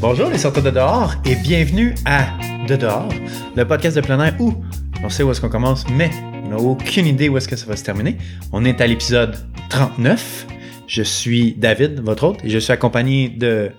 Bonjour les sorteurs de dehors et bienvenue à De dehors, le podcast de plein air où on sait où est-ce qu'on commence, mais on n'a aucune idée où est-ce que ça va se terminer. On est à l'épisode 39. Je suis David, votre hôte, et je suis accompagné de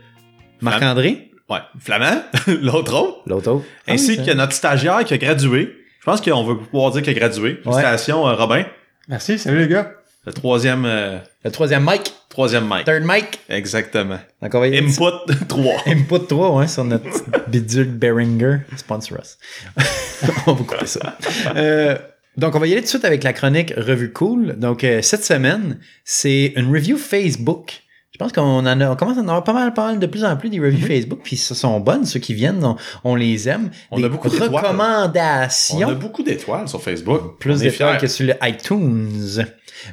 Marc-André, Ouais, Flamand, l'autre autre, l'autre hôte, ainsi Ah oui, que notre stagiaire qui a gradué. Je pense qu'on va pouvoir dire qu'il a gradué. Félicitations, euh, Robin. Merci, salut les gars. Le troisième, euh, Le troisième mic, troisième mic. third mic? Exactement. Donc on va y aller. Input 3. Input 3 ouais, sur notre bidule Behringer. Sponsor us. on va couper ça. Euh, donc, on va y aller tout de suite avec la chronique Revue Cool. Donc, euh, cette semaine, c'est une review Facebook. Je pense qu'on en a, on commence à en avoir pas mal, pas mal de plus en plus des reviews Facebook, puis ce sont bonnes, ceux qui viennent, on, on les aime. On des a beaucoup d'étoiles. recommandations. On a beaucoup d'étoiles sur Facebook. Plus d'étoiles que sur le iTunes.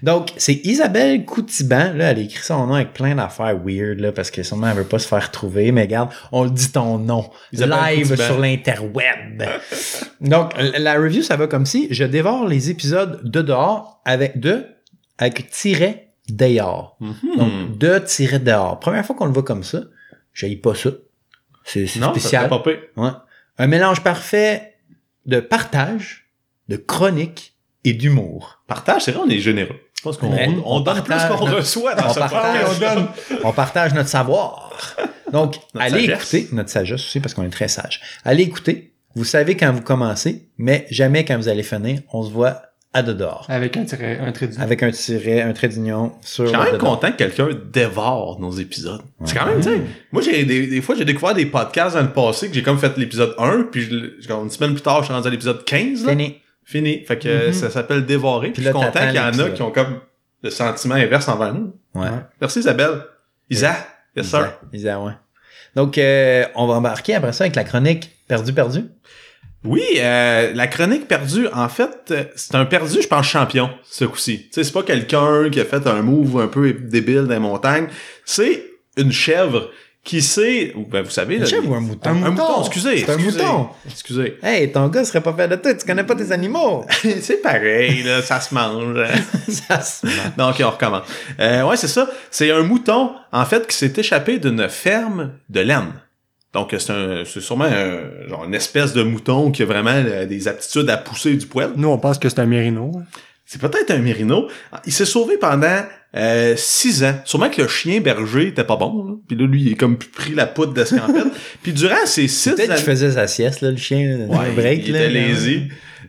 Donc, c'est Isabelle Coutiban. Là, elle a écrit son nom avec plein d'affaires weird, là, parce que sûrement elle veut pas se faire trouver. Mais regarde, on le dit ton nom. Isabelle live Coutiban. sur l'interweb. Donc, la review, ça va comme si je dévore les épisodes de dehors avec de, avec tiret dehors. Mhm. Donc, de tiret dehors. Première fois qu'on le voit comme ça, j'aille pas ça. C'est spécial. ça. Ouais. Un mélange parfait de partage, de chronique et d'humour. Partage, c'est vrai, on est généreux. Je pense qu'on on, On donne plus qu'on reçoit dans on ce partage, podcast. on partage notre savoir. Donc, Notre allez sagesse. écouter notre sagesse aussi parce qu'on est très sage. Allez écouter. Vous savez quand vous commencez, mais jamais quand vous allez finir. On se voit dehors. Avec un, tiret, un trait d'union. Avec un tiret, un trait d'union sur Je suis quand même content que quelqu'un dévore nos épisodes. C'est quand même, tu sais. Moi, j'ai des, des fois, j'ai découvert des podcasts dans le passé que j'ai comme fait l'épisode 1, puis je une semaine plus tard, je suis rendu à l'épisode 15, là. Fini. Fini. Fait que Mhm. ça s'appelle dévorer. Puis Puis je suis là, content qu'il y en a qui ont comme le sentiment inverse envers nous. Ouais. Merci Isabelle. Isa. Yes, sir. Isa, Isa, ouais. Donc, euh, on va embarquer après ça avec la chronique Perdu, perdu. Oui, euh, la chronique perdue, en fait, euh, c'est un perdu, je pense, champion, ce coup-ci. C'est pas quelqu'un qui a fait un move un peu débile dans les montagnes. C'est une chèvre qui sait, ben, vous savez, Une là, chèvre ou un mouton? un mouton, excusez. C'est un mouton. Excusez. Hey, ton gars serait pas fait de toi, tu connais pas tes animaux. c'est pareil, là, ça se mange. ça se mange. Donc, on recommence. Euh, ouais, c'est ça. C'est un mouton, en fait, qui s'est échappé d'une ferme de laine. Donc, c'est un, c'est sûrement un, genre une espèce de mouton qui a vraiment euh, des aptitudes à pousser du poil. Nous, on pense que c'est un mérino. C'est peut-être un mérino. Il s'est sauvé pendant euh, six ans. Sûrement que le chien berger était pas bon. Là. Puis là, lui, il a comme pris la poudre d'escampette. Puis durant ces six Peut-être qu'il faisait sa sieste, là, le chien, là, Ouais, le break. il là, était là. lazy.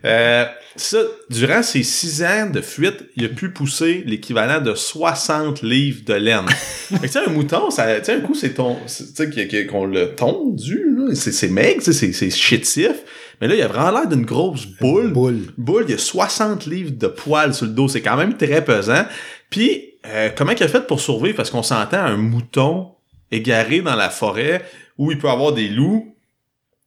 Euh, ça, durant ces six ans de fuite, il a pu pousser l'équivalent de 60 livres de laine. fait que, tu sais, un mouton, ça, un coup, c'est ton, tu sais, qu'on l'a tondu, là. C'est, maigre, c'est chétif. Mais là, il a vraiment l'air d'une grosse boule. Boule. Boule, il y a 60 livres de poils sur le dos. C'est quand même très pesant. Puis, euh, comment il a fait pour survivre? Parce qu'on s'entend un mouton égaré dans la forêt où il peut avoir des loups.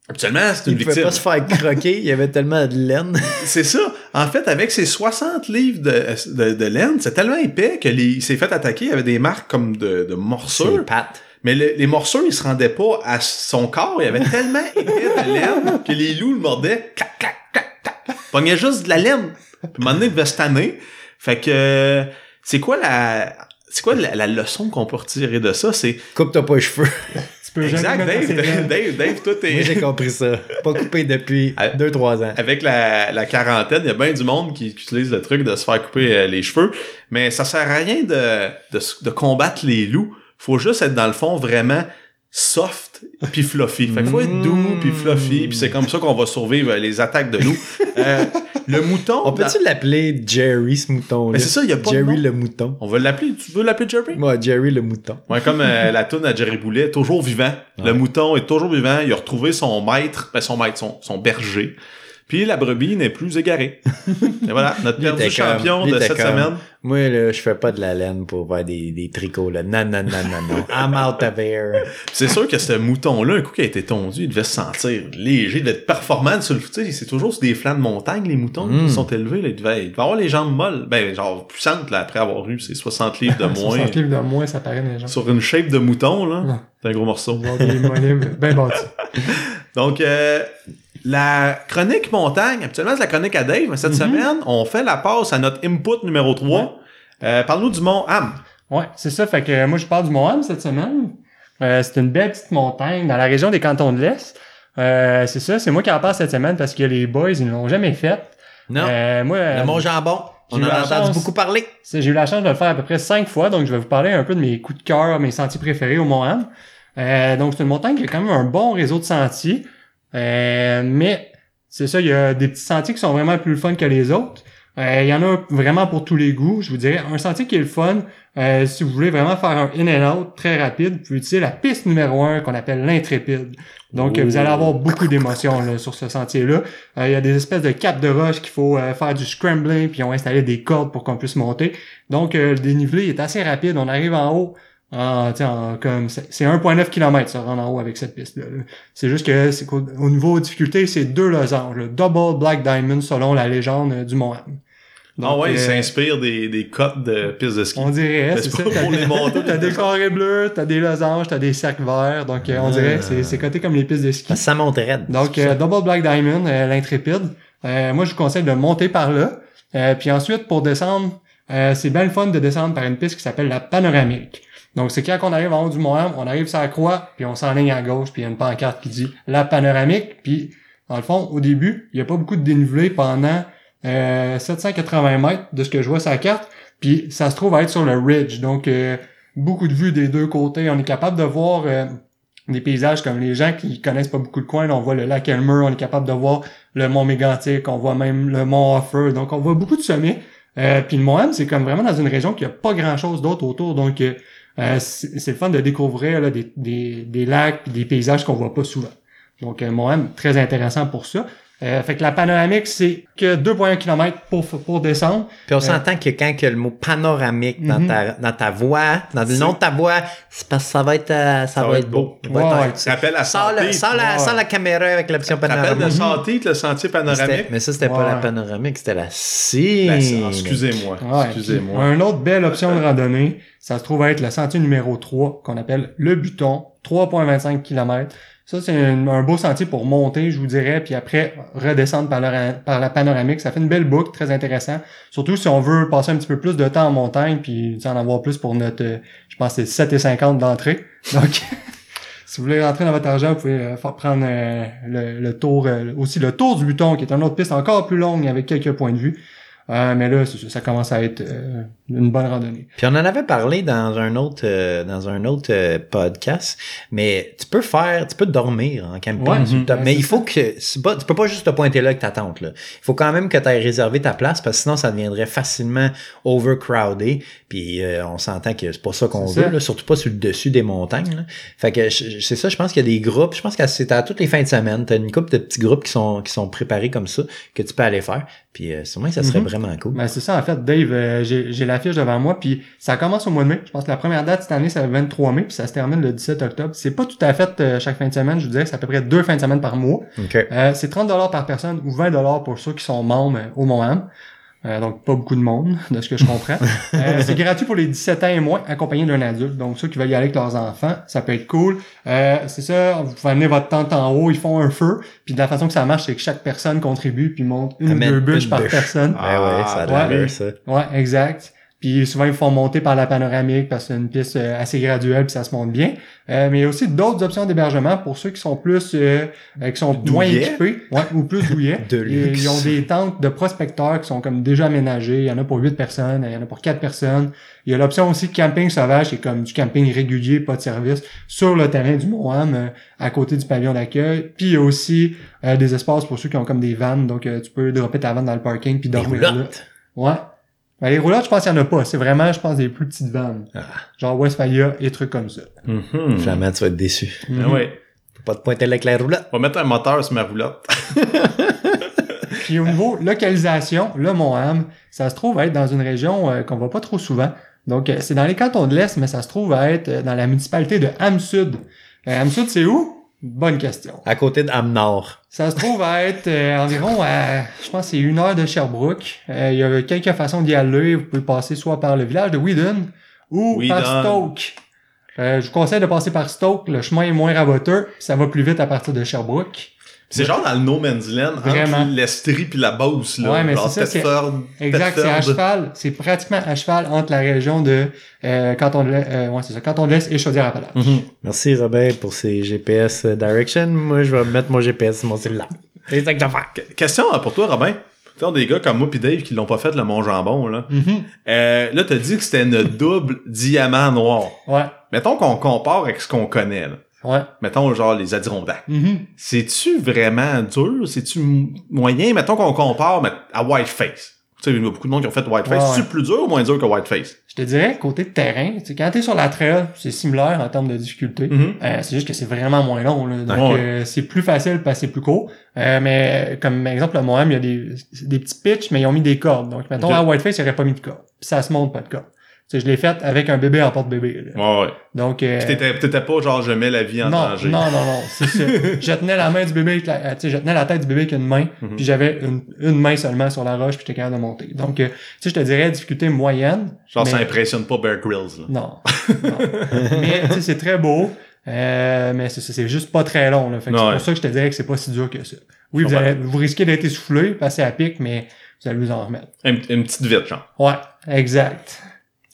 Habituellement, c'est une Il pouvait victime. pas se faire croquer, il y avait tellement de laine. C'est ça. En fait, avec ses 60 livres de, de, de laine, c'est tellement épais que les, il s'est fait attaquer. Il y avait des marques comme de, de pattes. Mais le- les morsures, ils se rendaient pas à son corps. Il y avait tellement épais de laine que les loups le mordaient. Clac, clac, clac, clac. Pognait juste de la laine. Puis à un moment donné, il devait se tanner. Fait que, c'est quoi la, c'est quoi la, la leçon qu'on peut retirer de ça? C'est, Coupe-toi pas les cheveux. Peux exact, jamais Dave, Dave, Dave, Dave, toi, t'es... Moi, j'ai compris ça. Pas coupé depuis Ah. 2-3 ans. avec la, la quarantaine, il y a bien du monde qui, qui utilise le truc de se faire couper euh, les cheveux. Mais ça sert à rien de, de, de combattre les loups. Faut juste être dans le fond vraiment soft puis fluffy. Fait qu'il faut être doux puis fluffy puis c'est comme ça qu'on va survivre euh, les attaques de loups. Euh, le mouton... On peut-tu l'appeler Jerry, ce mouton-là? Mais c'est ça, il y a pas de Jerry le mouton. On va l'appeler... Tu veux l'appeler Jerry? Moi, Jerry le mouton. Ouais, comme euh, la toune à Jerry Boulet, toujours vivant. Le mouton est toujours vivant. Il a retrouvé son maître, ben son maître, son, son berger. Puis la brebis n'est plus égarée. Et voilà, notre était comme- champion de cette comme- semaine. Moi, là, je fais pas de la laine pour faire des, des tricots, là. Non, non, non, non, non. I'm out of here. C'est sûr que ce mouton-là, un coup qui a été tondu, il devait se sentir léger, d'être performant sur le c'est toujours sur des flancs de montagne, les moutons Mm. qui sont élevés, là, il, devait, il devait avoir les jambes molles, ben, genre puissantes, là, après avoir eu ses 60 livres de moins. 60 livres de moins, ça paraît les gens. sur une shape de mouton, là. C'est un gros morceau. Des bien bâtis. Donc, euh, la chronique montagne, habituellement, c'est la chronique à Dave, mais cette semaine, on fait la passe à notre input numéro 3. Euh, Parle-nous du mont Ham. Ouais, c'est ça. Fait que euh, moi, je parle du Moab cette semaine. Euh, c'est une belle petite montagne dans la région des cantons de l'Est. Euh, c'est ça, c'est moi qui en parle cette semaine parce que les boys, ils ne l'ont jamais fait. Non. Euh, moi, le euh, Mont Jambon. On en a entendu chance- beaucoup parler. j'ai eu la chance de le faire à peu près cinq fois, donc je vais vous parler un peu de mes coups de cœur, mes sentiers préférés au Mont-Ham. Euh, donc c'est une montagne qui a quand même un bon réseau de sentiers, Euh, mais c'est ça, il y a des petits sentiers qui sont vraiment plus fun que les autres. Euh, Il y en a vraiment pour tous les goûts. Je vous dirais, un sentier qui est le fun, euh, si vous voulez vraiment faire un in and out très rapide, vous pouvez utiliser la piste numéro un qu'on appelle l'intrépide. Donc, vous allez avoir beaucoup d'émotions sur ce sentier-là. Euh, Il y a des espèces de capes de roche qu'il faut euh, faire du scrambling, puis ils ont installé des cordes pour qu'on puisse monter. Donc, euh, le dénivelé est assez rapide. On arrive en haut. Sais, en- comme c'est c'est 1.9 km ça rendre en haut avec cette piste là. C'est juste que c'est qu'au au niveau difficulté, c'est deux losanges, le double black diamond selon la légende euh, du Mont Ham. Ah ouais, il euh, s'inspire des, des cotes de pistes de ski. on dirait, c'est ça. pas pour les montées, T'as des carrés bleus, t'as des losanges, t'as des cercles verts. Donc, euh, on dirait, Ah. c'est c'est coté comme les pistes de ski. Ça monte raide. Donc, euh, Double Black Diamond, euh, l'intrépide. Euh, moi, je vous conseille de monter par là. Euh, puis ensuite, pour descendre, euh, c'est bien le fun de descendre par une piste qui s'appelle la panoramique. Donc, c'est quand on arrive en haut du Mont on arrive sur la croix, puis on s'enligne à gauche, puis il y a une pancarte qui dit la panoramique. Puis, dans le fond, au début, il n'y a pas beaucoup de dénivelé pendant euh, 780 mètres de ce que je vois sur la carte. Puis, ça se trouve à être sur le ridge. Donc, euh, beaucoup de vues des deux côtés. On est capable de voir euh, des paysages comme les gens qui connaissent pas beaucoup de coins. là, on voit le lac Elmer, on est capable de voir le mont Mégantic, on voit même le mont Offer. Donc, on voit beaucoup de sommets. Euh, puis le Mont c'est comme vraiment dans une région qui a pas grand-chose d'autre autour. Donc, euh, c'est le fun de découvrir des, des, des lacs puis des paysages qu'on voit pas souvent. Donc, euh, Mont Ham, très intéressant pour ça. Euh, fait que la panoramique, c'est que 2,1 km pour, pour descendre. Puis on s'entend que quand que le mot panoramique dans, Mhm. ta, dans ta voix, dans le nom de ta voix, c'est parce que ça va être, euh, ça, va être beau. Ça va Ouais, être- ouais. c'est- Rappelle la Sans, santé. le- sans la, sans la caméra avec l'option Rappelle de panoramique. santé, le sentier panoramique? Mais ça, c'était pas la panoramique, c'était la. Ben, c'est- excusez-moi. Ouais, Excusez-moi. Une autre belle option de randonnée, ça se trouve être le sentier numéro 3, qu'on appelle le Buton, 3,25 km. Ça, c'est un, beau sentier pour monter, je vous dirais, puis après redescendre par, par la panoramique. Ça fait une belle boucle, très intéressant. Surtout si on veut passer un petit peu plus de temps en montagne, puis en avoir plus pour notre, je pense c'est 7,50 d'entrée. Donc, si vous voulez rentrer dans votre argent, vous pouvez euh, faire prendre euh, le, le tour, euh, aussi le tour du Buton, qui est une autre piste encore plus longue avec quelques points de vue. Euh, mais là, ça, commence à être euh, une bonne randonnée. Puis on en avait parlé dans un autre euh, dans un autre euh, podcast, mais tu peux faire, tu peux dormir en camping, Ouais, mais il faut que pas, tu peux pas juste te pointer là avec ta tente là. Il faut quand même que tu aies réservé ta place parce que sinon ça deviendrait facilement overcrowded. Puis euh, on s'entend que c'est pas ça qu'on veut, ça. là, surtout pas sur le dessus des montagnes. là. Fait que c'est ça, je pense qu'il y a des groupes. Je pense que c'est à toutes les fins de semaine, t'as une couple de petits groupes qui sont qui sont préparés comme ça que tu peux aller faire. Puis euh, sûrement que ça serait Mhm. Vraiment cool. Ben, c'est ça, en fait, Dave, euh, j'ai j'ai l'affiche devant moi, puis ça commence au mois de mai. Je pense que la première date cette année, c'est le 23 mai, puis ça se termine le 17 octobre. C'est pas tout à fait euh, chaque fin de semaine, je vous dirais c'est à peu près deux fins de semaine par mois. Ok. Euh, c'est 30 par personne ou 20 pour ceux qui sont membres euh, au Mont-Ham. Euh, donc, pas beaucoup de monde, de ce que je comprends. Euh, c'est gratuit pour les 17 ans et moins, accompagné d'un adulte. Donc, ceux qui veulent y aller avec leurs enfants, ça peut être cool. Euh, c'est ça, vous pouvez amener votre tente en haut, ils font un feu. Puis de la façon que ça marche, c'est que chaque personne contribue puis monte une ou deux bûches par personne. Ouais, ouais, ça a Ouais. ça. Ouais, exact. Puis souvent, ils font monter par la panoramique parce que c'est une piste euh, assez graduelle puis ça se monte bien. Euh, mais il y a aussi d'autres options d'hébergement pour ceux qui sont plus euh, euh, qui sont moins équipés, ouais, ou plus douillets. De luxe. Ils ont des tentes de prospecteurs qui sont comme déjà aménagées. Il y en a pour 8 personnes, il y en a pour 4 personnes. Il y a l'option aussi camping sauvage, qui est comme du camping régulier, pas de service, sur le terrain du Mont-Ham, euh, à côté du pavillon d'accueil. Puis il y a aussi euh, des espaces pour ceux qui ont comme des vannes, donc euh, tu peux dropper ta vanne dans le parking puis dormir là. Ouais. Ben, les roulottes, je pense qu'il y en a pas. C'est vraiment, je pense, des plus petites vannes. Ah. Genre Westphalia et trucs comme ça. Mhm. Finalement, tu vas être déçu. Ah ouais. Faut pas te pointer là avec la roulotte. On va mettre un moteur sur ma roulotte. Puis au niveau localisation, le Mont-Ham, ça se trouve à être dans une région euh, qu'on voit pas trop souvent. Donc, euh, c'est dans les cantons de l'Est, mais ça se trouve à être euh, dans la municipalité de Ham-Sud. Euh, Ham-Sud, c'est où? Bonne question. À côté de Ham-Nord. Ça se trouve à être euh, environ à, je pense, que c'est une heure de Sherbrooke. Euh, il y a quelques façons d'y aller. Vous pouvez passer soit par le village de Whedon ou Whedon. par Stoke. Euh, je vous conseille de passer par Stoke. Le chemin est moins raboteux. Ça va plus vite à partir de Sherbrooke. C'est genre dans le no man's land, Vraiment. entre l'Estrie puis la Beauce, là. Ouais, mais genre c'est ça, Exact, c'est à cheval. C'est pratiquement à cheval entre la région de euh, de l'Est, euh, ouais, c'est ça, Canton de l'Est et Chaudière-Appalaches. Mhm. Merci Robert pour ces GPS Direction. Moi, je vais mettre mon GPS sur mon cellulaire. C'est ça que je vais faire. Que- Question euh, pour toi, Robin. Tu des gars comme moi pis Dave qui l'ont pas fait le Mont Jambon, là. Mhm. Euh, là, t'as dit que c'était une double diamant noir. Ouais, Mettons qu'on compare avec ce qu'on connaît, là. Ouais. Mettons, genre, les Adirondacks. Mhm. C'est-tu vraiment dur? C'est-tu moyen? Mettons qu'on compare mais, à Whiteface. Tu sais, il y a beaucoup de monde qui ont fait Whiteface. Ouais, C'est-tu ouais. plus dur ou moins dur que Whiteface? Je te dirais, côté de terrain, tu sais, quand t'es sur la trail, c'est similaire en termes de difficulté. Mhm. Euh, c'est juste que c'est vraiment moins long. Là. Donc, Ouais. euh, c'est plus facile parce que c'est plus court. Euh, mais comme exemple, le Mohem, il y a des, des petits pitchs, mais ils ont mis des cordes. Donc, mettons, à Whiteface, il n'y aurait pas mis de cordes. Puis ça se monte pas de cordes. Tu sais, je l'ai fait avec un bébé en porte-bébé. Ouais, ouais. Donc, euh, t'étais, t'étais pas genre, je mets la vie en non, danger. non, non, non, c'est ça. je tenais la main du bébé, avec la, tu sais, je tenais la tête du bébé avec une main, Mhm. puis j'avais une, une main seulement sur la roche, puis j'étais capable de monter. Donc, euh, tu sais, je te dirais difficulté moyenne. Genre, ça impressionne pas Bear Grylls, là. Non. non. mais tu sais, c'est très beau. Euh, mais c'est juste pas très long. Là. Fait que c'est Ouais. pour ça que je te dirais que c'est pas si dur que ça. Oui, vous, allez, vous risquez d'être essoufflé, passer à pic, mais vous allez vous en remettre. Une, une petite vite, genre. Ouais, exact.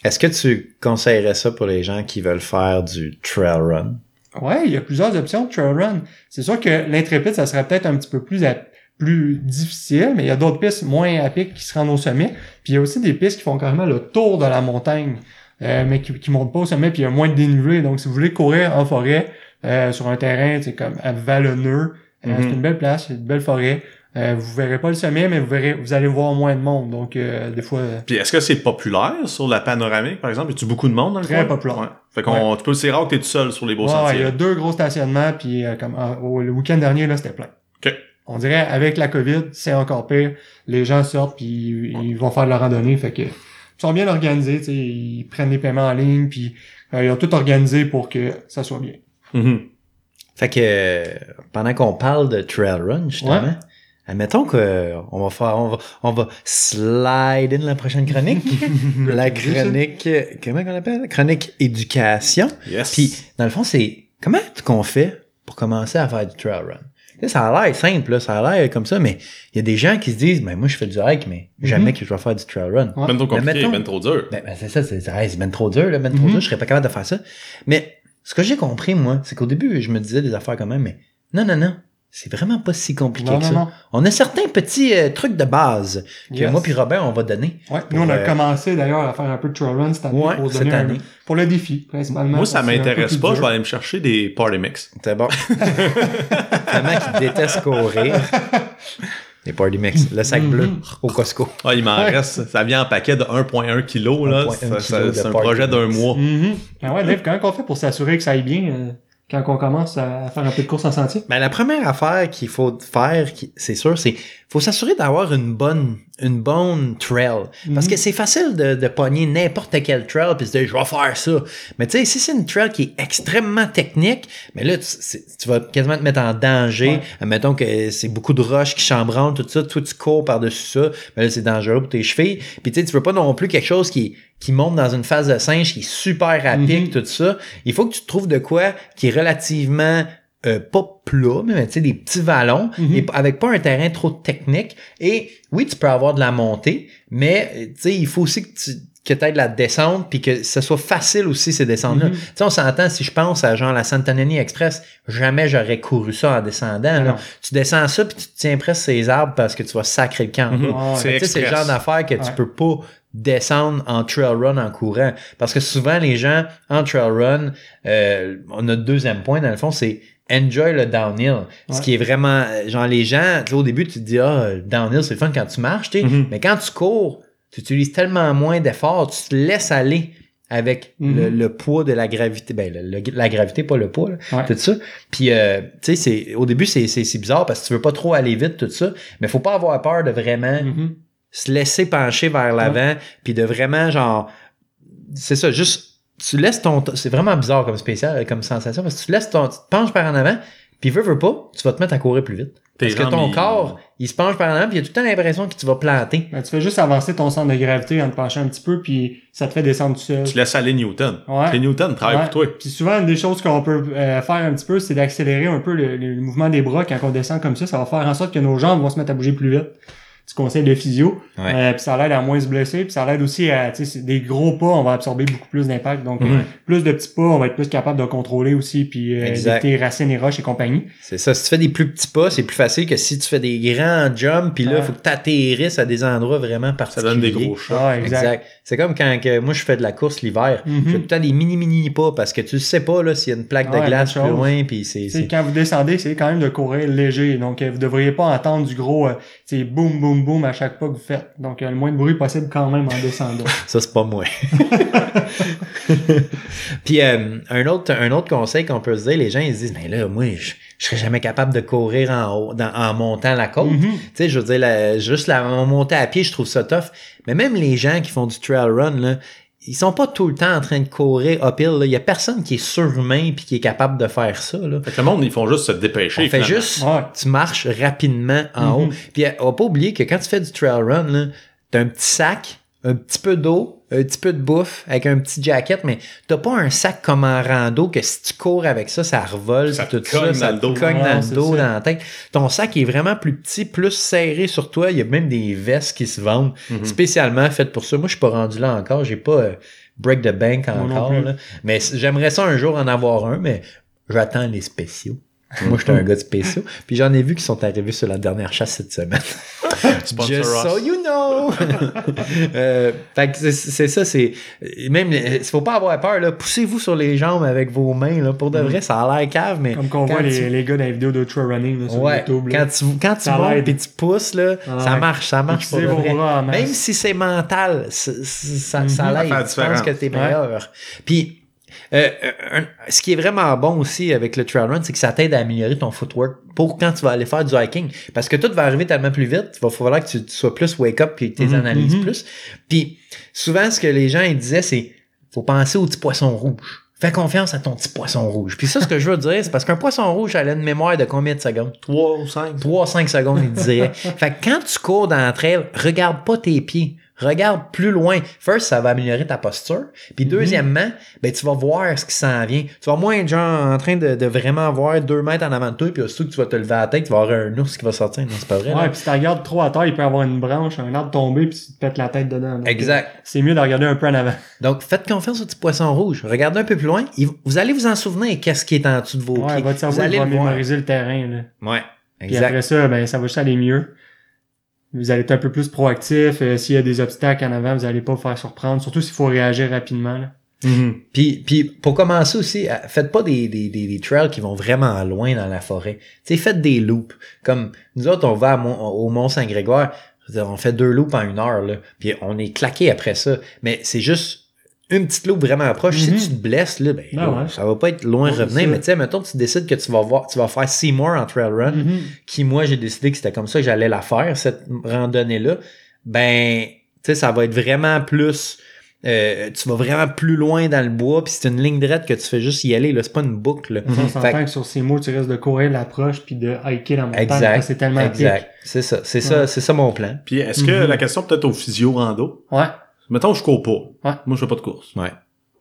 Est-ce que tu conseillerais ça pour les gens qui veulent faire du trail run? Ouais, il y a plusieurs options de trail run. C'est sûr que l'intrépide, ça serait peut-être un petit peu plus à- plus difficile, mais il y a d'autres pistes moins à pic qui se rendent au sommet. Puis il y a aussi des pistes qui font carrément le tour de la montagne, euh, mais qui, qui montent pas au sommet, puis il y a moins de dénivelé. Donc, si vous voulez courir en forêt, euh, sur un terrain, c'est comme à vallonneux, euh, Mhm. c'est une belle place, c'est une belle forêt. Euh, vous verrez pas le sommet, mais vous verrez, vous allez voir moins de monde. Donc, euh, des fois, euh, Puis est-ce que c'est populaire sur la panoramique, par exemple? Y a-tu beaucoup de monde dans le Très coin? populaire. Ouais. Fait qu'on, tu peux, c'est rare que t'es tout seul sur les beaux Ouais, ouais, il y sentiers. a deux gros stationnements, puis euh, comme euh, au- le week-end dernier, là, c'était plein. OK. On dirait, avec la COVID, c'est encore pire. Les gens sortent, puis ils vont faire de la randonnée, fait que ils sont bien organisés, tu sais, ils prennent les paiements en ligne, puis euh, ils ont tout organisé pour que ça soit bien. Mhm. Fait que pendant qu'on parle de trail run, justement, Ouais. Admettons que euh, on va faire, on va, on va slide in la prochaine chronique. la chronique, euh, comment on appelle? Chronique éducation. Yes. Puis, dans le fond, c'est comment qu'on fait pour commencer à faire du trail run? Ça a l'air simple, là, ça a l'air comme ça, mais il y a des gens qui se disent, ben moi je fais du hike, mais jamais Mhm. que je vais faire du trail run. Ouais. ben trop compliqué, mettons- ben trop dur. Ben, ben, c'est ça, c'est c'est ben trop dur, là, ben trop Mhm. dur, je serais pas capable de faire ça. Mais ce que j'ai compris, moi, c'est qu'au début, je me disais des affaires quand même, mais non, non, non, c'est vraiment pas si compliqué Non, que non, ça. non. On a certains petits euh, trucs de base que Yes. moi puis Robert, on va donner. Ouais, pour, nous, on a euh, commencé d'ailleurs à faire un peu de trail run cette année Ouais, pour, cette un- année. pour le défi, principalement. Moi, ça m'intéresse pas, je vais aller me chercher des party mix. C'est bon. Vraiment qu'il déteste courir. Les party mix, le sac Mhm. bleu au Costco. Ah, il m'en Ouais. reste. Ça vient en paquet de 1.1 kg, là. 1.1 Ça- kilo ça- de C'est un projet d'un mois. Mhm. Ah ouais, Dave, comment on fait pour s'assurer que ça aille bien euh, quand on commence à faire un peu de course en sentier? Ben, la première affaire qu'il faut faire, c'est sûr, c'est faut s'assurer d'avoir une bonne une bonne trail. Parce Mhm. que c'est facile de, de pogner n'importe quel trail puis se dire je vais faire ça. Mais tu sais, si c'est une trail qui est extrêmement technique, mais là tu, vas quasiment te mettre en danger. Ouais. Admettons que c'est beaucoup de roches qui chambranlent, tout ça, toi tu cours par-dessus ça, mais là c'est dangereux pour tes chevilles. Puis tu sais, tu veux pas non plus quelque chose qui qui monte dans une phase de singe qui est super rapide, Mhm. tout ça. Il faut que tu trouves de quoi qui est relativement euh, pas plat, mais tu sais, des petits vallons, Mhm. et avec pas un terrain trop technique. Et oui, tu peux avoir de la montée, mais euh, tu sais, il faut aussi que tu que aies de la descente, puis que ce soit facile aussi, ces descentes-là. Mhm. Tu sais, on s'entend, si je pense à genre la Santanani Express, jamais j'aurais couru ça en descendant. là. Tu descends ça, puis tu te tiens presque ces arbres parce que tu vas sacrer le camp. Mhm. C'est Tu sais, c'est le genre d'affaire que tu peux pas descendre en trail run en courant. Parce que souvent, les gens, en trail run, euh, on a le deuxième point, dans le fond, c'est enjoy le downhill. Ce qui est vraiment, genre, les gens, tu sais, au début, tu te dis, ah, le downhill, c'est le fun quand tu marches, tu sais. Mhm. Mais quand tu cours, tu utilises tellement moins d'efforts, tu te laisses aller avec le, Mhm. le poids de la gravité. Ben, le- le- la gravité, pas le poids, là, Ouais. tout ça. Puis, euh, tu sais, c'est, au début, c'est, bizarre parce que tu veux pas trop aller vite, tout ça. Mais faut pas avoir peur de vraiment Mhm. Se laisser pencher vers l'avant, puis de vraiment, genre, c'est ça, juste, tu laisses ton, c'est vraiment bizarre comme spécial, comme sensation, parce que tu laisses ton, tu te penches par en avant, puis veux, veux pas, tu vas te mettre à courir plus vite. Tes Parce que ton corps, il se penche par en avant, puis il y a tout le temps l'impression que tu vas planter. Ben, tu fais juste avancer ton centre de gravité en te penchant un petit peu, puis ça te fait descendre tout seul. Tu laisses aller Newton. Ouais. Les Newton travaillent Ouais. pour toi. Puis souvent, une des choses qu'on peut euh, faire un petit peu, c'est d'accélérer un peu le, le mouvement des bras quand on descend comme ça. Ça va faire en sorte que nos jambes vont se mettre à bouger plus vite. Tu conseilles de physio. Ouais. Euh, puis ça l'aide à moins se blesser. Puis ça l'aide aussi à, tu sais, c'est des gros pas, on va absorber beaucoup plus d'impact. Donc, euh, plus de petits pas, on va être plus capable de contrôler aussi, puis euh, éviter racines et roches et compagnie. C'est ça. Si tu fais des plus petits pas, c'est plus facile que si tu fais des grands jumps, puis là, il Ouais. faut que tu atterrisses à des endroits vraiment Ça particuliers. donne des gros chocs. Ah, exact. Exact. C'est comme quand que moi je fais de la course l'hiver. Mhm. Je fais tout le temps des mini mini pas parce que tu sais pas là s'il y a une plaque de glace plus loin puis c'est c'est- quand vous descendez, c'est quand même de courir léger. Donc, euh, vous devriez pas entendre du gros, euh, tu sais, boum, boum, boum à chaque pas que vous faites. Donc, le moins de bruit possible quand même en descendant. ça c'est pas moi. puis euh, un autre un autre conseil qu'on peut se dire les gens ils se disent mais là moi je, je serais jamais capable de courir en haut dans- en montant la côte. Mhm. Tu sais, je veux dire, la- juste la monter à pied, je trouve ça tough. Mais même les gens qui font du trail run, là, ils sont pas tout le temps en train de courir uphill. là. Il y a personne qui est surhumain puis qui est capable de faire ça. Là. Fait que le monde, ils font juste se dépêcher. On fait finalement. juste, Ouais. tu marches rapidement en haut. Mhm. Puis on va pas oublier que quand tu fais du trail run, là, t'as un petit sac, un petit peu d'eau, un petit peu de bouffe avec un petit jacket, mais t'as pas un sac comme en rando que si tu cours avec ça, ça revole, Ça tout cogne ça, ça te dos. cogne dans le dos, dans la tête. Ton sac est vraiment plus petit, plus serré sur toi. Il y a même des vestes qui se vendent Mhm. spécialement faites pour ça. Moi, je suis pas rendu là encore. J'ai pas euh, break the bank encore. là. Mais j'aimerais ça un jour en avoir un, mais j'attends les spéciaux. Moi, j'étais un gars de spéciaux. Puis j'en ai vu qui sont arrivés sur la dernière chasse cette semaine. Just us. so you know! euh, fait que c'est- ça, c'est. Même, il faut pas avoir peur, là. Poussez-vous sur les jambes avec vos mains, là. Pour de vrai, ça a l'air cave, mais. Comme qu'on voit tu- les, les gars dans les vidéos de trail running là, sur Ouais, YouTube. là. quand tu, quand tu montes et tu pousses, là, Ah ça marche, ça marche pour de Utilisez vos vrai. bras. Même si c'est mental, ça, ça Mhm. l'aide. Ça fait la Tu penses différence. que t'es Ouais. meilleur. Puis, euh, un- ce qui est vraiment bon aussi avec le trail run, c'est que ça t'aide à améliorer ton footwork pour quand tu vas aller faire du hiking. Parce que tout va arriver tellement plus vite, il va falloir que tu, tu sois plus wake up puis que tu Mhm, analyses mhm. plus. Puis, souvent, ce que les gens ils disaient, c'est faut penser au petit poisson rouge. Fais confiance à ton petit poisson rouge. Puis ça, ce que je veux dire, c'est parce qu'un poisson rouge, elle a une mémoire de combien de secondes? 3 ou 5. 3-5 secondes, il dirait. fait que quand tu cours dans la trail, regarde pas tes pieds. Regarde plus loin. First, ça va améliorer ta posture. Puis Mhm. deuxièmement, ben, tu vas voir ce qui s'en vient. Tu vas moins être genre en train de, de vraiment voir deux mètres en avant de toi, puis aussitôt que tu vas te lever à la tête, tu vas avoir un ours qui va sortir. Non, c'est pas vrai. Ouais, puis si tu regardes trop à terre, il peut y avoir une branche, un arbre tombé, puis tu te pètes la tête dedans. Donc, Exact. euh, C'est mieux de regarder un peu en avant. Donc, faites confiance au petit poisson rouge. Regardez un peu plus loin. Vous allez vous en souvenir qu'est-ce qui est en dessous de vos Ouais, pieds. votre vous cerveau va mémoriser le terrain. Là. Ouais. Puis Exact. après ça, ben ça va juste aller mieux. Vous allez être un peu plus proactif. Euh, S'il y a des obstacles en avant, vous allez pas vous faire surprendre. Surtout s'il faut réagir rapidement. Là. Puis, puis pour commencer aussi, euh, faites pas des, des, des, trails qui vont vraiment loin dans la forêt. Sais, faites des loops. Comme nous autres, on va Mont- au veux dire, on fait deux loops en une heure, là, puis on est claqué après ça. Mais c'est juste une petite loupe vraiment proche. Mhm. Si tu te blesses, là, ben, Ah là, ouais. ça va pas être loin Ouais, revenir. Mais tu sais, mettons, tu décides que tu vas voir, tu vas faire Seymour en trail run, Mhm. qui moi j'ai décidé que c'était comme ça que j'allais la faire cette randonnée là ben tu sais ça va être vraiment plus euh, tu vas vraiment plus loin dans le bois puis c'est une ligne droite que tu fais juste y aller là c'est pas une boucle là. On Fait s'entend que sur ces mots, tu risques de courir l'approche puis de hiker la montagne. parce exact que C'est tellement exact c'est ça c'est ça c'est ça mon plan Puis est-ce que Mhm. la question peut-être au physio rando. Ouais. Mettons je cours pas. Ouais. Moi je fais pas de course. ouais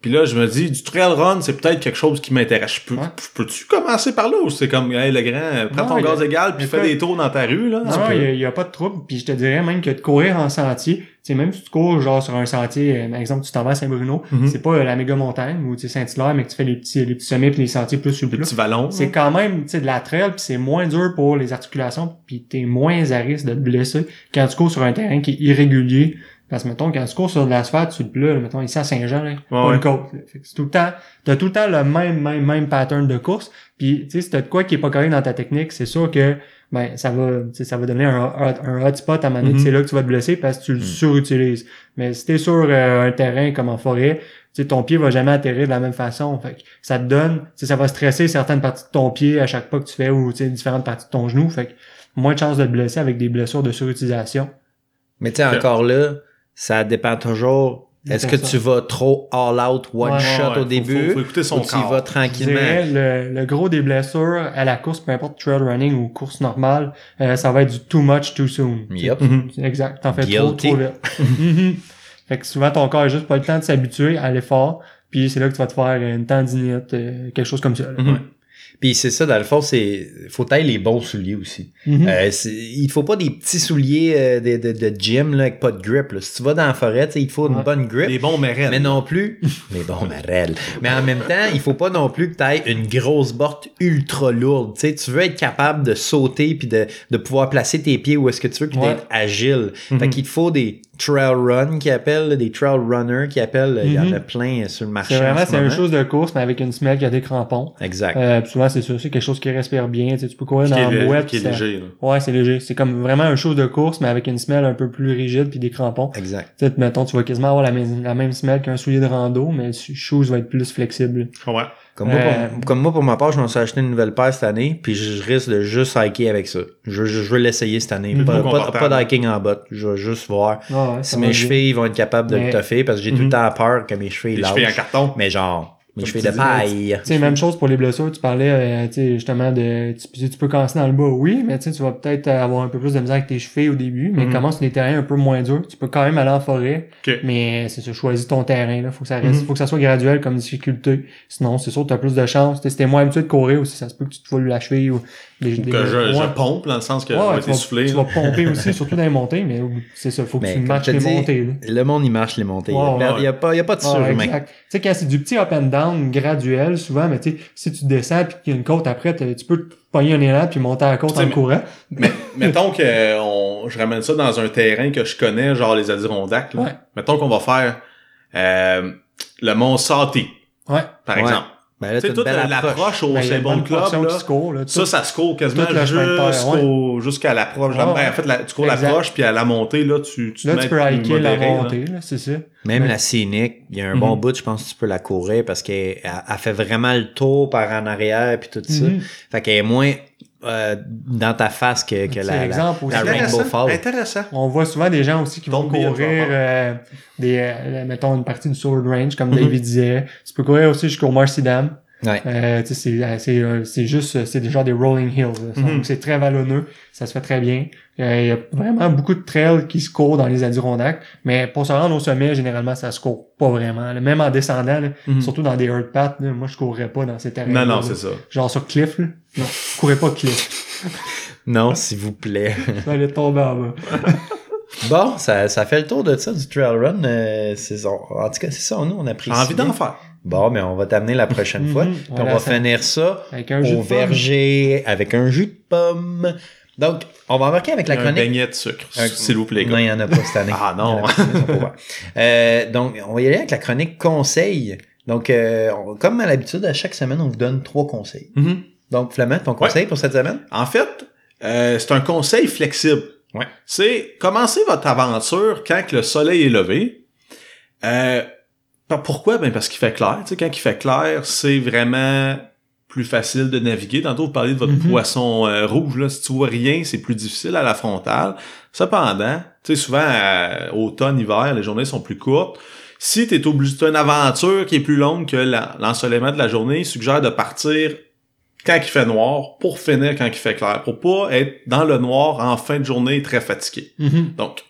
Puis là je me dis du trail run c'est peut-être quelque chose qui m'intéresse. Je peux, Ouais. peux-tu commencer par là ou c'est comme hey, le grand, euh, prends Non, ton a- gaz égal puis fais des tours dans ta rue là. Non, il y a- il y, a pas de trouble. Puis je te dirais même que de courir en sentier, tu sais, même si tu cours genre sur un sentier, euh, par exemple, tu t'en vas à Saint-Bruno, Mhm. c'est pas euh, la méga montagne ou tu sais Saint-Hilaire, mais que tu fais les petits, les petits sommets puis les sentiers plus sur le petits vallons. C'est quand même, tu sais, de la trail, puis c'est moins dur pour les articulations, puis t'es moins à risque de te blesser quand tu cours sur un terrain qui est irrégulier. Parce que, mettons, quand tu cours sur de l'asphalte, sur le là, mettons, ici à Saint-Jean, là, pas ouais. une côte. c'est tout le temps, t'as tout le temps le même, même, même pattern de course. Puis, tu sais, si t'as de quoi qui est pas correct dans ta technique, c'est sûr que, ben, ça va, tu sais, ça va donner un, hot- un hotspot à un moment donné, Mhm. que c'est là que tu vas te blesser parce que tu le Mhm. surutilises. Mais si t'es sur euh, un terrain comme en forêt, tu sais, ton pied va jamais atterrir de la même façon. Fait que ça te donne, tu sais, ça va stresser certaines parties de ton pied à chaque pas que tu fais ou, tu sais, différentes parties de ton genou. Fait que moins de chances de te blesser avec des blessures de surutilisation. mais tu encore là ça dépend toujours Est-ce que tu vas trop all out one Ouais, shot ouais, au début? faut- faut écouter son ou tu corps. vas tranquillement? dirais, le, le gros des blessures à la course, peu importe trail running ou course normale, euh, ça va être du too much too soon. Yep. Mhm. Exact. T'en fais trop, trop vite. Mhm. Fait que souvent, ton corps a juste pas le temps de s'habituer à l'effort. Puis c'est là que tu vas te faire une tendinite, euh, quelque chose comme ça. là. Puis c'est ça, dans le fond, c'est faut tailler les bons souliers aussi. Mhm. Euh, c'est- il te faut pas des petits souliers euh, de, de, de gym là, avec pas de grip. là. Si tu vas dans la forêt, tu sais, il te faut une bonne grip. Les bons mérènes. Mais non plus. Mais bon, Marel. Mais en même temps, il faut pas non plus que tu aies une grosse botte ultra lourde. Tu sais, tu veux être capable de sauter puis de, de pouvoir placer tes pieds où est-ce que tu veux puis Ouais. d'être agile. Mhm. Fait qu'il te faut des trail run qui appellent, des trail runners qui appellent. Il y en Mhm. a plein euh, sur le marché. C'est en vraiment, ce c'est une chose de course, mais avec une semelle qui a des crampons. Exact. Euh, souvent, c'est ça, c'est quelque chose qui respire bien. Tu, sais, tu peux courir qui dans la boîte. qui est léger. là. Ouais, c'est léger. C'est comme vraiment une chose de course, mais avec une semelle un peu plus rigide puis des crampons. Exact. Tu sais, mettons, tu vas quasiment avoir la même, la même semelle qu'un soulier de rando, mais le shoes va être plus flexible. Comprends. Comme, moi, Euh, pour, comme moi, pour ma part, je m'en suis acheté une nouvelle paire cette année, puis je risque de juste hiker avec ça. Je, je, je veux l'essayer cette année. Mhm. Pas, pas, pas d'hiking en botte. Je vais juste voir ouais, si mes chevilles vont être capables de Mais- le toffer, parce que j'ai tout le Mhm. temps peur que mes chevilles Les lâchent. chevilles en carton. Mais genre, chevilles tu de paille. Même chose pour les blessures, tu parlais, euh, justement, de, tu, tu peux commencer dans le bas, oui, mais tu vas peut-être avoir un peu plus de misère avec tes chevilles au début, mais Mhm. commence sur des terrains un peu moins durs. Tu peux quand même aller en forêt, mais c'est ça, choisis ton terrain, là. Faut que ça reste, Mhm. faut que ça soit graduel comme difficulté. Sinon, c'est sûr, tu as plus de chance. Si t'es moins habitué de courir aussi, ça se peut que tu te foules la cheville ou des, Ou des- que je, ouais. je pompe, dans le sens que Ouais, je vais tu vas, essoufflé. tu vas pomper aussi, surtout dans les montées, mais c'est ça, faut que Mais tu matches les dis, montées, là. Le monde, il marche les montées. Ouais, il n'y a, ouais. y a pas, y a pas de surhumain. exact. Tu sais, quand c'est du petit up and down graduel, souvent, mais tu sais, si tu descends puis qu'il y a une côte après, tu peux te pogner un élan puis monter à la côte en mais- courant. Mais mettons que on, je ramène ça dans un terrain que je connais, genre les Adirondacks. là. Ouais. Mettons qu'on va faire euh, le Mont Sati, Ouais. par Ouais. exemple. Ben là, Tu sais, toute l'approche au Ben, une Symbol bonne Club, là, court, là. ça, Tout- ça se court quasiment jusqu'au, jusqu'à l'approche. Ouais, Ben, en fait, la- tu cours l'approche, puis à la montée, là, tu, tu Là, te tu mets peux plus hiker la montée, là, c'est ça. Même Ouais. la scénique, il y a un bon Mhm. bout, je pense que tu peux la courir parce qu'elle elle- elle fait vraiment le tour par en arrière puis tout ça. Mhm. Fait qu'elle est moins euh, dans ta face que, que la, la, l'exemple aussi. la Rainbow Intéressant. Fall. Intéressant. On voit souvent des gens aussi qui vont Don't courir euh, des, euh, mettons, une partie du Sword Range, comme Mhm. David disait. Tu peux courir aussi jusqu'au Marcy Dam. Ouais. Euh, tu sais, c'est, c'est, c'est juste, c'est déjà des rolling hills. Mhm. Donc, c'est très vallonneux. Ça se fait très bien. Euh, Il y a vraiment beaucoup de trails qui se courent dans les Adirondacks. Mais pour se rendre au sommet, généralement, ça se court pas vraiment. là. Même en descendant, là, Mhm. surtout dans des earth paths, là, moi, je courrais pas dans ces terrains. Non, non, c'est ça. Genre sur Cliff, là. Non, je courais pas Cliff. Non, s'il vous plaît. Ça allait tomber en bas. bon, ça, ça fait le tour de ça, du trail run. euh, c'est. En tout cas, c'est ça, nous, on apprécie. J'ai envie d'en faire. Bon, mais on va t'amener la prochaine Mhm. fois. Puis on Voilà, va ça- finir ça Avec un jus au de pomme. verger avec un jus de pomme. Donc, on va embarquer avec la un chronique. beignet de sucre, Un- s'il vous plaît. Non, gars. il n'y en a pas cette année. Ah, non. Il y en a pas, ils sont pas ouverts. Euh, donc, on va y aller avec la chronique conseil. Donc, euh, on- comme à l'habitude, à chaque semaine, on vous donne trois conseils. Mhm. Donc, Flamand, ton conseil pour cette semaine? En fait, euh, c'est un conseil flexible. Ouais. C'est commencer votre aventure quand que le soleil est levé. Euh, pourquoi? Ben parce qu'il fait clair. Tu sais, quand il fait clair, c'est vraiment plus facile de naviguer. Tantôt, vous parliez de votre poisson euh, rouge. Là. Si tu vois rien, c'est plus difficile à la frontale. Cependant, tu sais, souvent, à automne, hiver, les journées sont plus courtes. Si tu es obligé, une aventure qui est plus longue que l'ensoleillement de la journée, il suggère de partir quand il fait noir pour finir quand il fait clair, pour pas être dans le noir en fin de journée très fatigué. Mhm. Donc,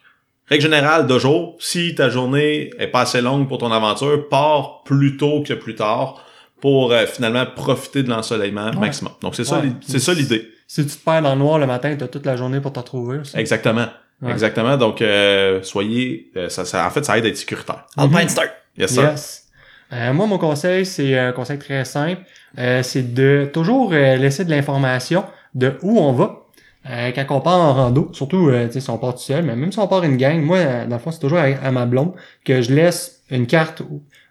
règle générale de jour, si ta journée est pas assez longue pour ton aventure, pars plus tôt que plus tard pour euh, finalement profiter de l'ensoleillement Ouais. maximum. Donc c'est ça, Ouais. c'est ça l'idée. Si tu te perds dans le noir le matin, t'as toute la journée pour te retrouver. aussi. Exactement. Ouais. Exactement. Donc euh, soyez, euh, ça, ça- en fait, ça aide à être sécuritaire. Alpine Start. Yes, sir. Yes. Euh, moi, mon conseil, c'est un conseil très simple. Euh, c'est de toujours euh, laisser de l'information de où on va. Euh, quand on part en rando, surtout euh, si on part tout seul, mais même si on part une gang, moi, euh, dans le fond, c'est toujours à, à ma blonde que je laisse une carte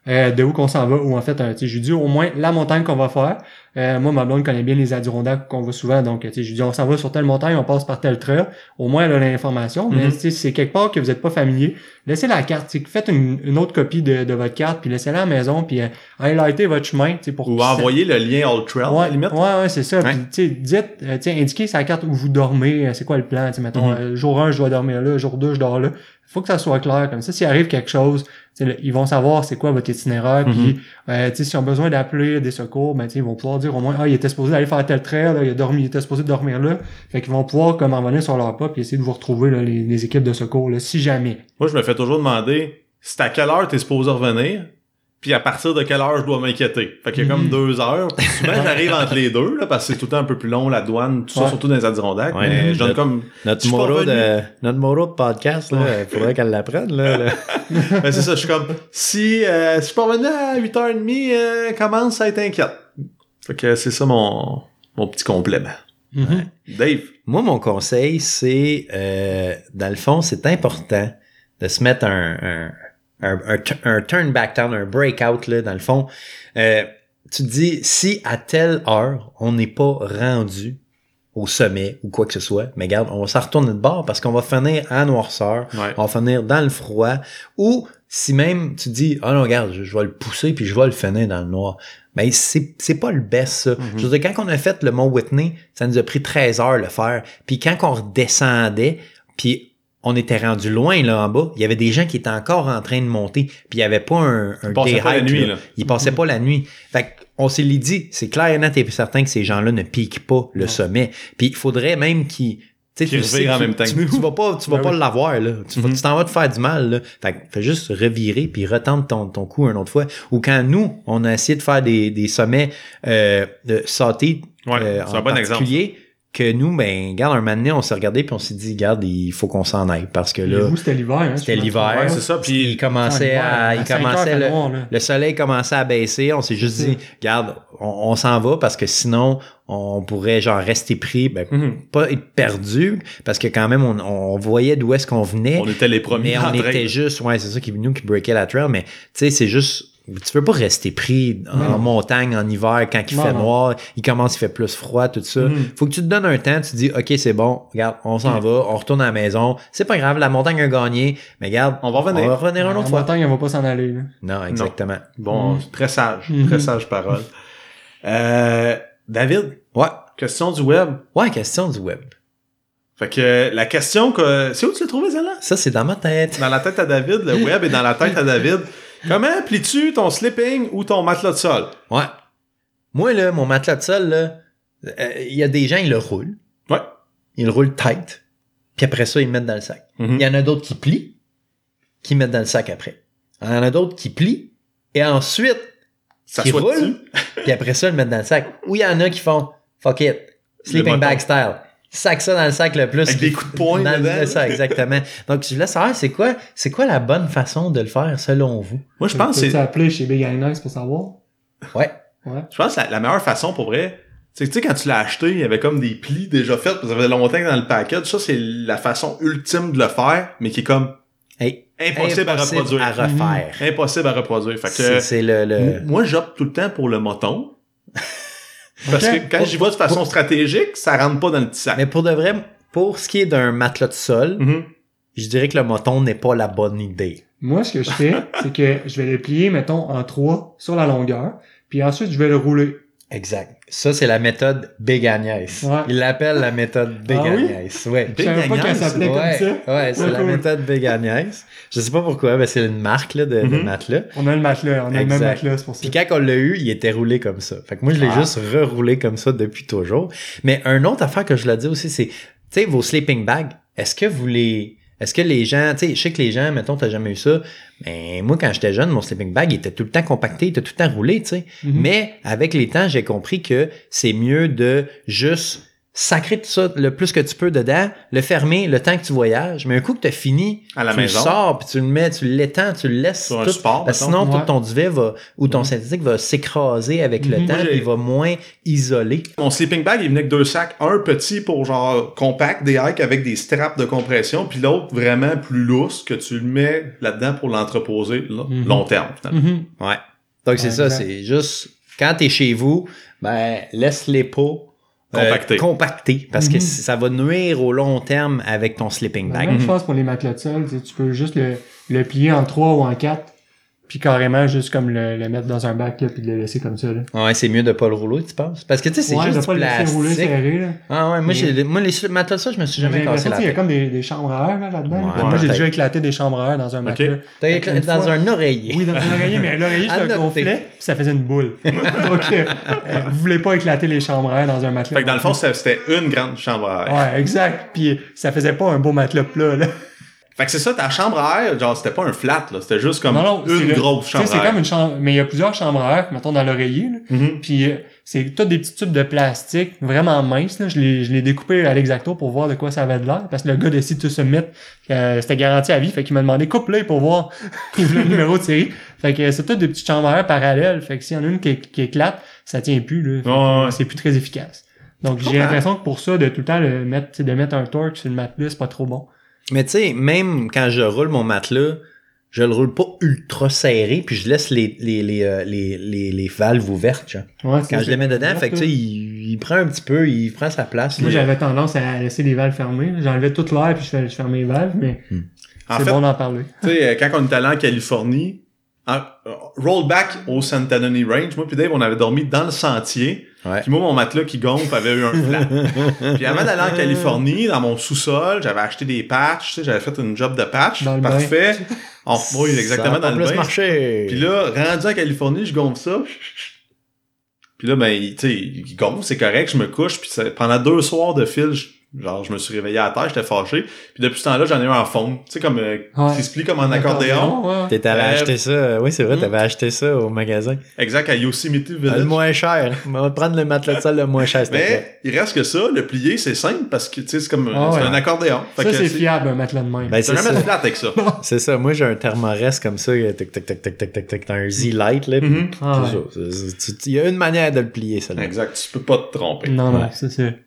euh, de où qu'on s'en va, ou en fait, euh, tu sais, je lui dis au moins la montagne qu'on va faire. Euh, moi, ma blonde connaît bien les Adirondacks qu'on va souvent, donc tu sais, je lui dis on s'en va sur telle montagne, on passe par tel trail. Au moins, elle a l'information. Mais Mhm. si c'est quelque part que vous n'êtes pas familier, laissez la carte. Faites une, une autre copie de, de votre carte, puis laissez-la à la maison, puis euh, highlightez votre chemin, tu sais, pour Ou envoyer le lien All Trail, Ouais, limite. ouais, ouais, c'est ça. Ouais. Puis, tu sais, dites, euh, tiens, indiquez la carte où vous dormez, euh, c'est quoi le plan, tu sais, mettons, euh, jour 1, je dois dormir là, jour 2, je dors là. Faut que ça soit clair, comme ça, s'il arrive quelque chose, ils vont savoir c'est quoi votre itinéraire, Mhm. puis, euh, tu sais, s'ils ont besoin d'appeler des secours, ben, ils vont pouvoir dire au moins, ah, il était supposé aller faire tel trait, là, il a dormi, il était supposé dormir là. Fait qu'ils vont pouvoir, comme, en venir sur leur pas, puis essayer de vous retrouver, là, les, les équipes de secours, là, si jamais. Moi, je me fais toujours demander, c'est à quelle heure t'es supposé revenir, puis à partir de quelle heure je dois m'inquiéter? Fait qu'il y a comme Mhm. deux heures. Puis souvent, j'arrive entre les deux, là, parce que c'est tout le temps un peu plus long, la douane, tout ça, Ouais. surtout dans les Adirondacks. Ouais. mais je donne comme... Notre revenu. de, notre de podcast, là, il faudrait qu'elle l'apprenne. Là, là. Ben, c'est ça, je suis comme, si, euh, si je suis pas revenu à 8h30, euh, commence à être inquiète. Fait que c'est ça mon, mon petit complément. Mhm. Dave? Moi, mon conseil, c'est, euh, dans le fond, c'est important de se mettre un, un, un, un, un turn back down, un breakout, là, dans le fond. Euh, tu te dis, si à telle heure, on n'est pas rendu au sommet ou quoi que ce soit, mais regarde, on s'en retourne de bord parce qu'on va finir en noirceur, Ouais. on va finir dans le froid, ou si même tu dis, ah non, regarde, je, je vais le pousser puis je vais le finir dans le noir. Mais c'est, c'est pas le best, ça. Mhm. Je veux dire, quand on a fait le Mont Whitney, ça nous a pris 13 heures le faire. Puis quand on redescendait, puis on était rendu loin là en bas, il y avait des gens qui étaient encore en train de monter, puis il y avait pas un, un Ils passaient pas la nuit, là. là. Ils passaient pas la nuit. Fait on s'est dit, c'est clair et net et certain que ces gens-là ne piquent pas le sommet. Puis il faudrait même qu'ils tu sais, Qu'ils tu sais revirent en même temps Tu, vas pas, tu vas Ben pas oui. l'avoir, là. Tu vas- Mhm. tu t'en vas te faire du mal, là. Fait que fais juste revirer puis retente ton, ton coup une autre fois. Ou quand nous, on a essayé de faire des, des sommets, euh, de sauter, Ouais, euh, c'est un en bon exemple. Que nous, ben, regarde, un moment donné, on s'est regardé puis on s'est dit, regarde, il faut qu'on s'en aille parce que là, c'était l'hiver, hein, c'était l'hiver. C'est ça. Puis il commençait à, il commençait le, le... le soleil commençait à baisser. On s'est juste dit, regarde, on, on s'en va parce que sinon, on pourrait genre rester pris, ben, Mhm. pas être perdu parce que quand même, on, on voyait d'où est-ce qu'on venait. on était les premiers mais on était juste, ouais, c'est ça qui nous qui breakait la trail, mais tu sais, c'est juste, tu peux pas rester pris en Non. montagne en hiver quand il Non, fait non. noir, il commence, il fait plus froid, tout ça. Mhm. Faut que tu te donnes un temps, tu te dis, OK, c'est bon, regarde, on s'en va, on retourne à la maison. C'est pas grave, la montagne a gagné, mais regarde, On va revenir. on va revenir une autre fois. montagne, elle va pas s'en aller. là. Non, exactement. Bon, Mhm. très sage. Mhm. Très sage parole. Euh, David, Ouais. question du web. Ouais, question du web. Fait que la question que... C'est où tu l'as trouvé, celle-là? Ça, c'est dans ma tête. Dans la tête à David, le web est dans la tête à David. Comment plies-tu ton sleeping ou ton matelas de sol? Ouais. Moi, là, mon matelas de sol, là, euh, il y a des gens, ils le roulent. Ouais. Ils le roulent tight. Puis après ça, ils le mettent dans le sac. Mhm. Il y en a d'autres qui plient, qui mettent dans le sac après. Il y en a d'autres qui plient, et ensuite, Ça qui roulent, puis après ça, ils le mettent dans le sac. Ou il y en a qui font, fuck it, sleeping Le bag style. Sac ça dans le sac le plus. Avec des coups de poing dans le- dedans. c'est ça, exactement. Donc, je voulais savoir, c'est quoi, c'est quoi la bonne façon de le faire selon vous? Moi, je pense que c'est... appeler chez Big Nice pour savoir? Ouais. Ouais. Je pense que la, la meilleure façon pour vrai, c'est que tu sais, quand tu l'as acheté, il y avait comme des plis déjà faits, parce que ça faisait longtemps que dans le package. Ça, c'est la façon ultime de le faire, mais qui est comme Hey, impossible, à reproduire. à refaire. Impossible à reproduire. Fait que C'est c'est le, le... moi, j'opte tout le temps pour le moton. Parce que quand j'y vais de façon stratégique, ça rentre pas dans le petit sac. Mais pour de vrai, pour ce qui est d'un matelas de sol, Mhm. je dirais que le moton n'est pas la bonne idée. Moi, ce que je fais, c'est que je vais le plier, mettons, en trois sur la longueur, puis ensuite, je vais le rouler. Exact. Ça, c'est la méthode Big Agnès. Ouais. Il l'appelle la méthode Big Ah oui? Agnès. Ouais. Je savais pas Agnès, qu'elle s'appelait ouais, comme ça. ouais, c'est la méthode Big Agnès. Je sais pas pourquoi, mais c'est une marque là, de, de Mhm. matelas. On a le matelas, on a le même matelas, c'est pour ça. Puis quand on l'a eu, il était roulé comme ça. Fait que moi, je l'ai Ah. juste reroulé comme ça depuis toujours. Mais un autre affaire que je l'ai dit aussi, c'est, tu sais, vos sleeping bags, est-ce que vous les... Est-ce que les gens, tu sais, je sais que les gens, mettons, t'as jamais eu ça, mais moi, quand j'étais jeune, mon sleeping bag, il était tout le temps compacté, il était tout le temps roulé, tu sais. Mhm. Mais avec les temps, j'ai compris que c'est mieux de juste sacrer tout ça le plus que tu peux dedans, le fermer le temps que tu voyages, mais un coup que tu as fini, À la tu maison. le sors, puis tu le mets, tu l'étends, tu le laisses Sur un tout, support, parce que mettons. sinon tout ton duvet va ou ton synthétique va s'écraser avec le Mhm. temps, puis il va moins isoler. Mon sleeping bag, il venait avec deux sacs. Un petit pour genre compact, des hikes avec des straps de compression, puis l'autre vraiment plus lousse que tu le mets là-dedans pour l'entreposer là, Mhm. long terme. finalement. Mhm. Ouais. Donc c'est Ouais, ça, exact. c'est juste quand t'es chez vous, ben laisse-les pas euh, compactés, parce que Mhm. ça va nuire au long terme avec ton sleeping La bag. même chose pour les matelas de sol. Tu peux juste le, le plier en trois ou en quatre, puis carrément juste comme le, le mettre dans un bac, là, puis le laisser comme ça. Là. Ouais, c'est mieux de pas le rouler, tu penses? Parce que tu sais, c'est ouais, juste de du pas le laisser rouler plastique. serré. Là. Ah ouais, moi, Mais- j'ai, moi les matelas de ça, je me suis jamais cassé la qu'il y a tête. comme des, des chambres à air là, là-dedans. Ouais, moi, j'ai déjà éclaté des chambres à air dans un matelas. T'as Une éclaté dans fois- un oreiller. Oui, dans un oreiller, mais l'oreiller, c'est un gonflet, puis ça faisait une boule. Donc, euh, vous voulez pas éclater les chambres à air dans un matelas. Fait que dans le fond, c'était c'était une grande chambre à air. Ouais, exact. Puis ça faisait pas un beau matelas plat, là. Fait que c'est ça, ta chambre à air, genre, c'était pas un flat, là. C'était juste comme Non, non, c'est une grosse chambre c'est à air. comme une chambre, mais il y a plusieurs chambres à air, mettons, dans l'oreiller, là. Mhm. Puis euh, c'est tout des petits tubes de plastique vraiment minces. Là. Je l'ai je l'ai découpé à l'exacto pour voir de quoi ça avait de l'air. Parce que le gars de City to Submit, euh, c'était garanti à vie. Fait qu'il m'a demandé coupe-le pour voir il voulait le numéro de série. Fait que c'est toutes des petites chambres à air parallèles. Fait que s'il y en a une qui, qui éclate, ça tient plus. Là. Que, Ouais. C'est plus très efficace. Donc j'ai l'impression que pour ça, de tout le temps le mettre, de mettre un torque sur le matelas, c'est pas trop bon. Mais tu sais, même quand je roule mon matelas, je le roule pas ultra serré, puis je laisse les, les, les, euh, les, les, les valves ouvertes, genre. Ouais, c'est- Quand je les mets dedans, fait que tu sais, il, il prend un petit peu, il prend sa place. Moi, j'avais tendance à laisser les valves fermées. J'enlevais toute l'air puis je fermais les valves, mais En c'est fait, bon d'en parler. tu sais, euh, quand on est allé en Californie, en, euh, rollback au Santa Ana Range, moi puis Dave, on avait dormi dans le sentier. Ouais. Puis moi, mon matelas qui gonfle avait eu un flat. puis avant d'aller en Californie, dans mon sous-sol, j'avais acheté des patchs, tu sais, j'avais fait une job de patch. Dans le parfait. On, oui, exactement, Ça a dans le bain. marché. Puis là, rendu en Californie, je gonfle ça. Puis là, ben, il- tu sais, il gonfle, c'est correct, je me couche. Puis ça- pendant deux soirs de fil, je- genre, je me suis réveillé à terre, j'étais fâché. Puis depuis ce temps-là, j'en ai eu en fond. Tu sais, comme, euh, Ouais. qui se plie comme en accordéon. ouais. T'es allé Euh, acheter ça. Oui, c'est vrai, hmm. t'avais acheté ça au magasin. Exact, à Yosemite Village. Le moins cher. On va prendre le matelas de sol le moins cher. Mais il reste que ça, le plier, c'est simple parce que tu sais, c'est comme Ah c'est ouais. un accordéon. Fait Ça, c'est fiable, un matelas de même. Ben, T'as c'est jamais flat avec ça. C'est ça. Moi, j'ai un thermorest comme ça. Tac, tac, tac, tac, tac, tac, tac. T'as un Z-Light, là. Mhm. Ah, Il y a une manière de le plier, ça. Exact, tu peux pas te tromper. Non, non, c'est.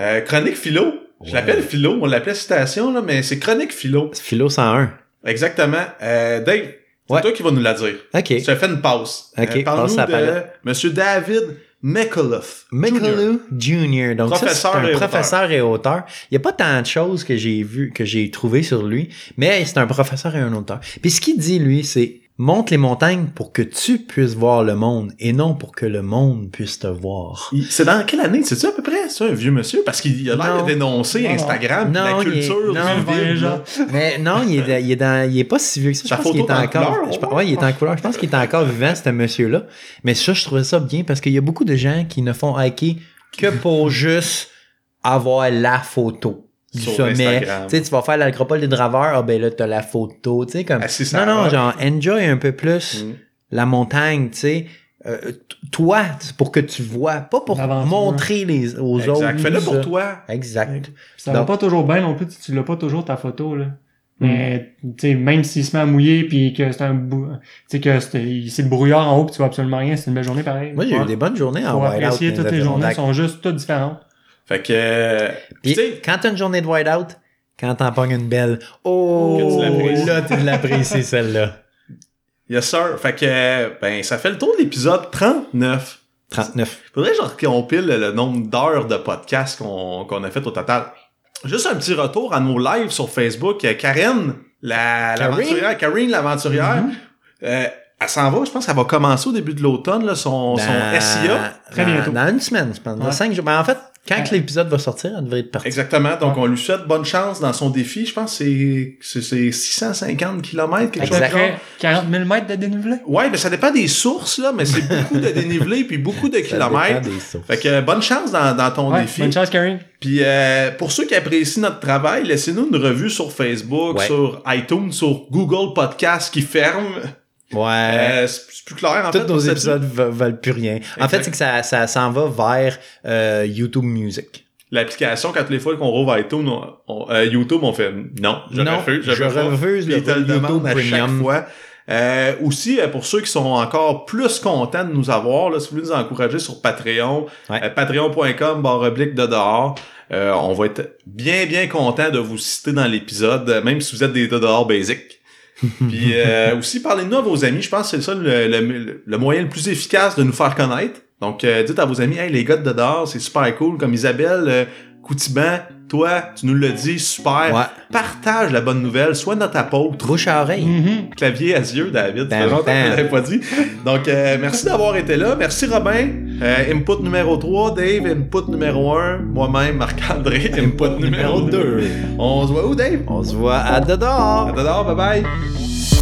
Euh, chronique philo. Je Ouais. l'appelle philo, on l'appelait citation, là, mais c'est chronique philo. C'est Philo 101. Exactement. Euh, Dave, c'est Ouais. toi qui vas nous la dire. OK. Tu as fait une pause. Ok, Euh, Parle-nous passe la de. Monsieur David McAuliffe. Michaelou Jr. Donc, ça, Professeur un et professeur et auteur. Il n'y a pas tant de choses que j'ai vu, que j'ai trouvé sur lui, mais c'est un professeur et un auteur. Puis ce qu'il dit, lui, c'est monte les montagnes pour que tu puisses voir le monde et non pour que le monde puisse te voir. C'est dans quelle année? C'est-tu à peu près, ça, un vieux monsieur? Parce qu'il a l'air de dénoncer Non. Instagram, Non, la il est- culture non, du ben, là. Mais non, il est, il est dans, il est pas si vieux que ça. Je pense qu'il est est en encore, couleur, je ouais, il est en couleur. Je pense qu'il est encore vivant, ce monsieur-là. Mais ça, je trouvais ça bien parce qu'il y a beaucoup de gens qui ne font hiker que pour juste avoir la photo du Sur sommet. Tu sais, tu vas faire l'acropole des draveurs, ah ben là, t'as la photo. Tu sais, comme. Non, non, genre, enjoy un peu plus Mm. la montagne, tu sais. Euh, toi, c'est pour que tu vois, pas pour montrer les, aux autres. Exact. Fais-le pour ça. toi. Exact. Ça va Donc- pas toujours bien non plus, tu, tu l'as pas toujours ta photo, là. Mais, tu sais, même s'il se met à mouiller puis que c'est un bou... tu sais, que c'est le brouillard en haut pis tu vois absolument rien, c'est une belle journée pareil. Moi, j'ai eu des bonnes journées en whiteout. apprécier toutes Adirondack. journées, sont juste toutes différentes. Fait que, euh, Puis, tu sais, quand t'as une journée de whiteout, quand t'en pognes une belle, oh, tu là, tu l'apprécies, celle-là. yes sir. Fait que, ben, ça fait le tour de l'épisode 39. 39. Faudrait genre qu'on pile le nombre d'heures de podcasts qu'on qu'on a fait au total. Juste un petit retour à nos lives sur Facebook. Euh, Karen, la- Karine? l'aventurière, Karine l'aventurière, euh, elle s'en va, je pense qu'elle va commencer au début de l'automne, là, son, son SIA. Très dans- bientôt. Dans une semaine, je pense. Dans Ouais. cinq jours. Ben, en fait, quand Ouais. l'épisode va sortir, elle devrait être partie. Exactement. Donc, Ouais. on lui souhaite bonne chance dans son défi. Je pense que c'est- c'est c'est 650 km, quelque chose comme ça. Après 40 000 mètres de dénivelé? Ouais, mais ça dépend des sources, là, mais c'est beaucoup de dénivelé puis beaucoup de Ça kilomètres. dépend des sources. Fait que euh, bonne chance dans, dans ton Ouais, défi. bonne chance, Karine. Puis euh, pour ceux qui apprécient notre travail, laissez-nous une revue sur Facebook, Ouais. sur iTunes, sur Google Podcast qui ferme. Ouais. Euh, c'est plus clair en Tous fait. nos pour cette- épisodes va- valent plus rien. En fait, c'est que ça, ça s'en va vers euh, YouTube Music. L'application, quand les fois qu'on rouvre iTunes, on- on- euh, YouTube, on fait non, je Non, refuse, je, je refuse le te YouTube chaque Premium. fois. Euh, aussi, euh, pour ceux qui sont encore plus contents de nous avoir, là, si vous voulez nous encourager sur Patreon, Ouais. euh, patreon.com, barre oblique de dehors, euh, on va être bien, bien content de vous citer dans l'épisode, même si vous êtes des de dehors basiques. Puis euh, aussi, parlez-nous à vos amis. Je pense que c'est ça le, le- moyen le plus efficace de nous faire connaître. Donc, euh, dites à vos amis, hey, les gars de Dedar, c'est super cool. Comme Isabelle euh, Coutiban, toi, tu nous l'as dit, super. Ouais. Partage la bonne nouvelle, sois notre apôtre. Bouche à oreille. Mhm. Clavier à yeux, David. Qu'on bam. l'avait pas dit. Donc, euh, merci d'avoir été là. Merci, Robin. Euh, input numéro 3, Dave, input numéro 1. Moi-même, Marc-André, input, numéro 2. On se voit où, Dave? On se voit à dedans. À dehors, bye bye.